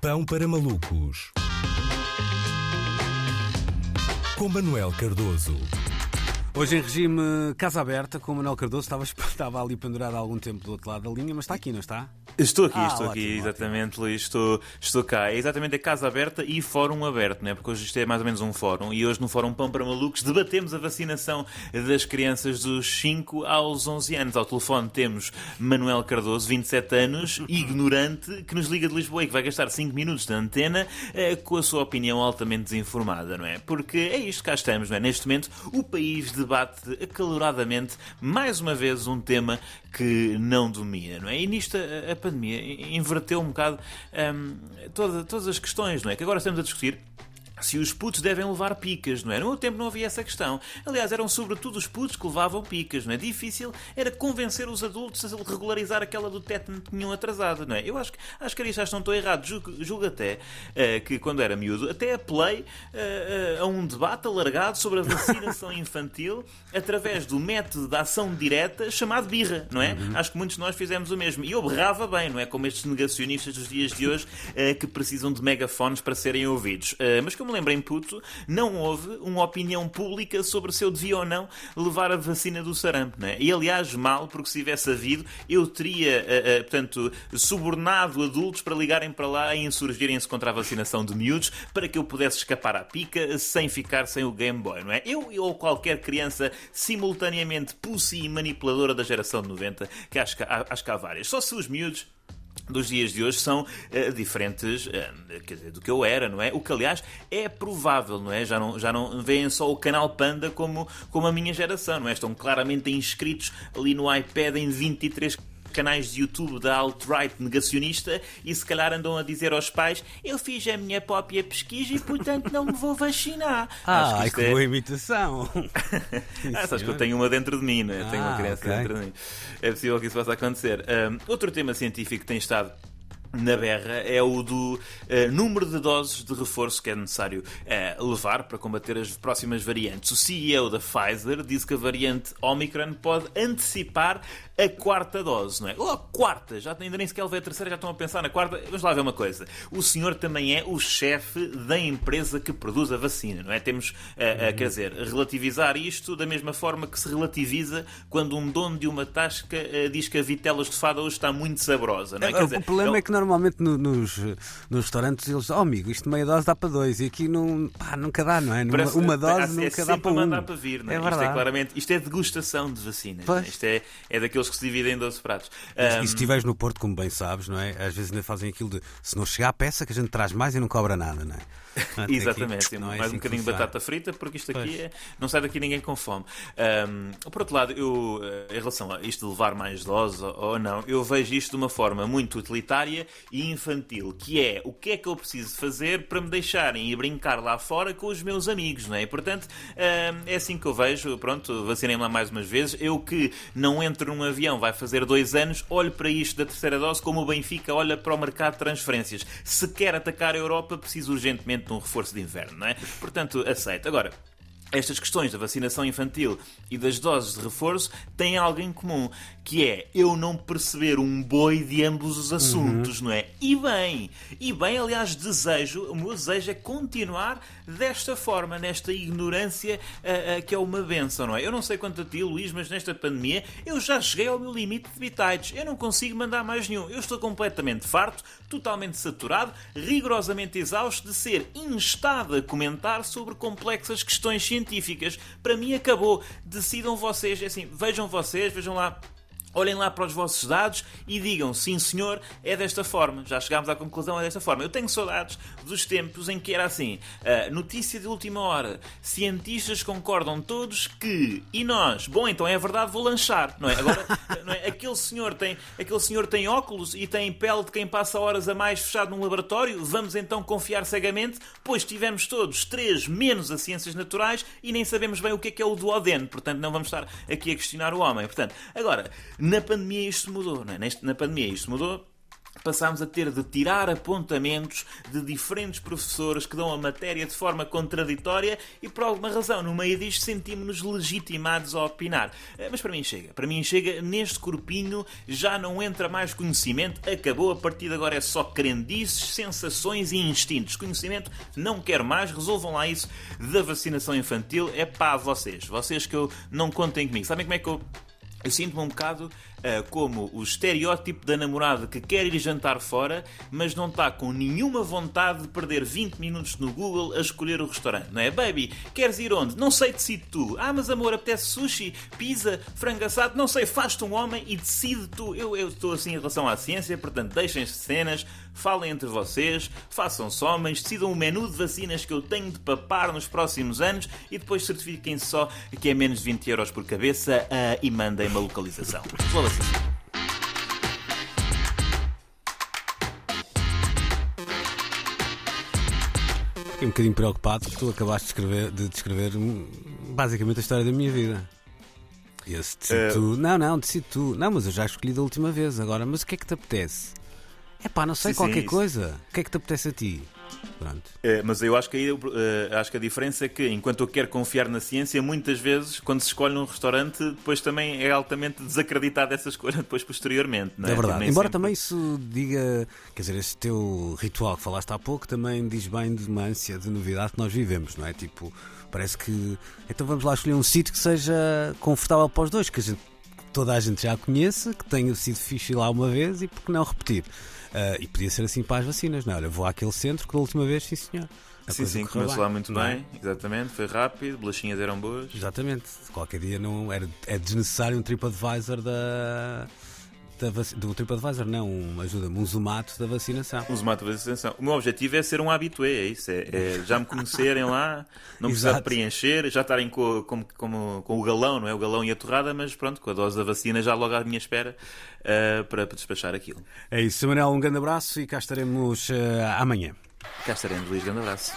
Pão para malucos. Com Manuel Cardoso. Hoje em regime casa aberta, com Manuel Cardoso, estava, estava ali pendurado há algum tempo do outro lado da linha, mas está aqui, não está? Estou aqui, Ah, estou ótimo, aqui, ótimo. exatamente, Luís, estou, estou cá. É exatamente a casa aberta e fórum aberto, não é? Porque hoje isto é mais ou menos um fórum. E hoje no Fórum Pão para Malucos debatemos a vacinação das crianças dos 5 aos 11 anos. Ao telefone temos Manuel Cardoso, 27 anos, ignorante, que nos liga de Lisboa e que vai gastar 5 minutos de antena eh, com a sua opinião altamente desinformada, não é? Porque é isto, cá estamos, não é? Neste momento o país debate acaloradamente mais uma vez um tema que não domina, não é? E nisto a, a pandemia inverteu um bocado hum, toda- todas as questões, não é? Que agora estamos a discutir se os putos devem levar picas, não é? No meu tempo não havia essa questão. Aliás, eram sobretudo os putos que levavam picas, não é? Difícil era convencer os adultos a regularizar aquela do tétano que tinham atrasado, não é? Eu acho que as caristas não estão errados. Julgo, julgo até eh, que quando era miúdo, até apelei eh, eh, a um debate alargado sobre a vacinação infantil através do método de ação direta chamado birra, não é? Acho que muitos de nós fizemos o mesmo. E eu berrava bem, não é? Como estes negacionistas dos dias de hoje eh, que precisam de megafones para serem ouvidos. Mas como me lembro em puto, não houve uma opinião pública sobre se eu devia ou não levar a vacina do sarampo, não é? E aliás, mal, porque se tivesse havido, eu teria, eh, eh, portanto, subornado adultos para ligarem para lá e insurgirem-se contra a vacinação de miúdos para que eu pudesse escapar à pica sem ficar sem o Game Boy, não é? Eu ou qualquer criança simultaneamente pussy e manipuladora da geração de 90, que acho que acho que há várias. Só se os miúdos dos dias de hoje são eh, diferentes quer dizer, do que eu era, não é? O que, aliás, é provável, não é? Já não, já não veem só o canal Panda como, como a minha geração, não é? Estão claramente inscritos ali no iPad em 23 canais de YouTube da alt-right negacionista e se calhar andam a dizer aos pais eu fiz a minha própria pesquisa e portanto não me vou vacinar. Acho Ah, que ai, isto que é- boa imitação! ah, sabes que eu tenho uma dentro de mim, não é? tenho uma Ah, criança ok. dentro de mim. É possível que isso possa acontecer. Ahm, outro tema científico que tem estado na berra é o do eh, número de doses de reforço que é necessário eh, levar para combater as próximas variantes. O CEO da Pfizer diz que a variante Omicron pode antecipar a quarta dose, não é? Ou a quarta, já ainda nem sequer levei a terceira, já estão a pensar na quarta. Vamos lá ver uma coisa. O senhor também é o chefe da empresa que produz a vacina, não é? Temos, eh, eh, quer dizer, relativizar isto da mesma forma que se relativiza quando um dono de uma tasca diz que a vitela estufada hoje está muito saborosa, não é? Quer dizer, o problema é que normalmente no- nos, nos restaurantes eles oh amigo, isto meia dose dá para dois e aqui não, pá, nunca dá, não é? Numa- Parece- uma é- dose é nunca sempre dá para a um. mandar para vir, não é? É isto é verdade. claramente, isto é degustação de vacinas. é? Pois. Isto é, é daqueles que se dividem em 12 pratos. E Ahm, se estiveres no Porto, como bem sabes, não é? Às vezes ainda fazem aquilo de se não chegar a peça que a gente traz mais e não cobra nada, não é? Exatamente, aqui, não é mais assim um bocadinho de batata frita, porque isto aqui Pois. é, não sai daqui ninguém com fome. Ahm, por outro lado, eu, eh, em relação a isto de levar mais doses ou não, eu vejo isto de uma forma muito utilitária e infantil, que é o que é que eu preciso fazer para me deixarem ir brincar lá fora com os meus amigos, não é? E, portanto, ahm, é assim que eu vejo, pronto, vacinem-me lá mais umas vezes. Eu que não entro num avião, vai fazer dois anos, olho para isto da terceira dose como o Benfica olha para o mercado de transferências. Se quer atacar a Europa, precisa urgentemente de um reforço de inverno, não é? Portanto, aceito. Agora, estas questões da vacinação infantil e das doses de reforço têm algo em comum, que é eu não perceber um boi de ambos os assuntos, não é? E bem, e bem, aliás, desejo, o meu desejo é continuar desta forma, nesta ignorância ah, ah, que é uma benção, não é? Eu não sei quanto a ti, Luís, mas nesta pandemia eu já cheguei ao meu limite de bitites. Eu não consigo mandar mais nenhum. Eu estou completamente farto, totalmente saturado, rigorosamente exausto de ser instado a comentar sobre complexas questões científicas. Para mim acabou. Decidam vocês, é assim, vejam vocês, vejam lá. Olhem lá para os vossos dados e digam, sim senhor, é desta forma. Já chegámos à conclusão, é desta forma. Eu tenho saudades dos tempos em que era assim. ah, notícia de última hora. Cientistas concordam todos que... E nós? Bom, então é verdade, vou lanchar. Não é? Agora, não é? Aquele, senhor tem, aquele senhor tem óculos e tem pele de quem passa horas a mais fechado num laboratório. Vamos então confiar cegamente? Pois tivemos todos três menos a ciências naturais e nem sabemos bem o que é que é o duodeno. Portanto, não vamos estar aqui a questionar o homem. Portanto, agora, na pandemia isto mudou. Não é? Na pandemia isto mudou. passámos a ter de tirar apontamentos de diferentes professores que dão a matéria de forma contraditória e, por alguma razão, no meio disto, sentimos-nos legitimados a opinar. Eh, mas para mim chega. Para mim chega, neste corpinho já não entra mais conhecimento, acabou, a partir de agora é só crendices, sensações e instintos. Conhecimento não quero mais, resolvam lá isso da vacinação infantil, é para vocês. Vocês que eu não contem comigo. Sabem como é que eu eu sinto-me um bocado como o estereótipo da namorada que quer ir jantar fora, mas não está com nenhuma vontade de perder 20 minutos no Google a escolher o restaurante, não é? Baby, queres ir onde? Não sei, decide tu. Ah, mas amor, apetece sushi, pizza, frango assado, não sei, faz-te um homem e decide tu. Eu, eu estou assim em relação à ciência, portanto, deixem-se cenas, falem entre vocês, façam-se homens, decidam o menu de vacinas que eu tenho de papar nos próximos anos e depois certifiquem só que é menos de 20 euros por cabeça uh, e mandem uma localização. Fiquei um bocadinho preocupado porque tu acabaste de, escrever, de descrever hum, basicamente a história da minha vida. Esse decide tu. Não, não, decide tu. Não, mas eu já escolhi da última vez agora. Mas o que é que te apetece? É pá, não sei, Sim, qualquer sim, isso. coisa. O que é que te apetece a ti? É, mas eu acho que, aí, eh, acho que a diferença é que, enquanto eu quero confiar na ciência, muitas vezes, quando se escolhe num restaurante, depois também é altamente desacreditada essa escolha depois posteriormente. Não é? É verdade. Nem Embora sempre- também isso diga, quer dizer, este teu ritual que falaste há pouco também diz bem de uma ânsia de novidade que nós vivemos, não é? Tipo, parece que. Então vamos lá escolher um sítio que seja confortável para os dois, que a gente, toda a gente já conheça, que tenha sido fixe lá uma vez e porque não repetir. Ah, e podia ser assim para as vacinas, não é? Olha, vou àquele centro que da última vez, sim senhor. A Sim, sim, começou lá muito não é? bem, exatamente, foi rápido, bolachinhas eram boas. Exatamente. Qualquer dia não era, é desnecessário um TripAdvisor da, da vac- do TripAdvisor, não, um, ajuda-me, um zomato da vacinação. Uso uma vacinação. O meu objetivo é ser um habitué, é isso. É, é já me conhecerem lá, não precisar de preencher, já estarem com, com, com, com o galão, não é? O galão e a torrada, mas pronto, com a dose da vacina já logo à minha espera ah, para, para despachar aquilo. É isso. Manuel, um grande abraço e cá estaremos eh, amanhã. Cá estaremos, Luís. Grande abraço.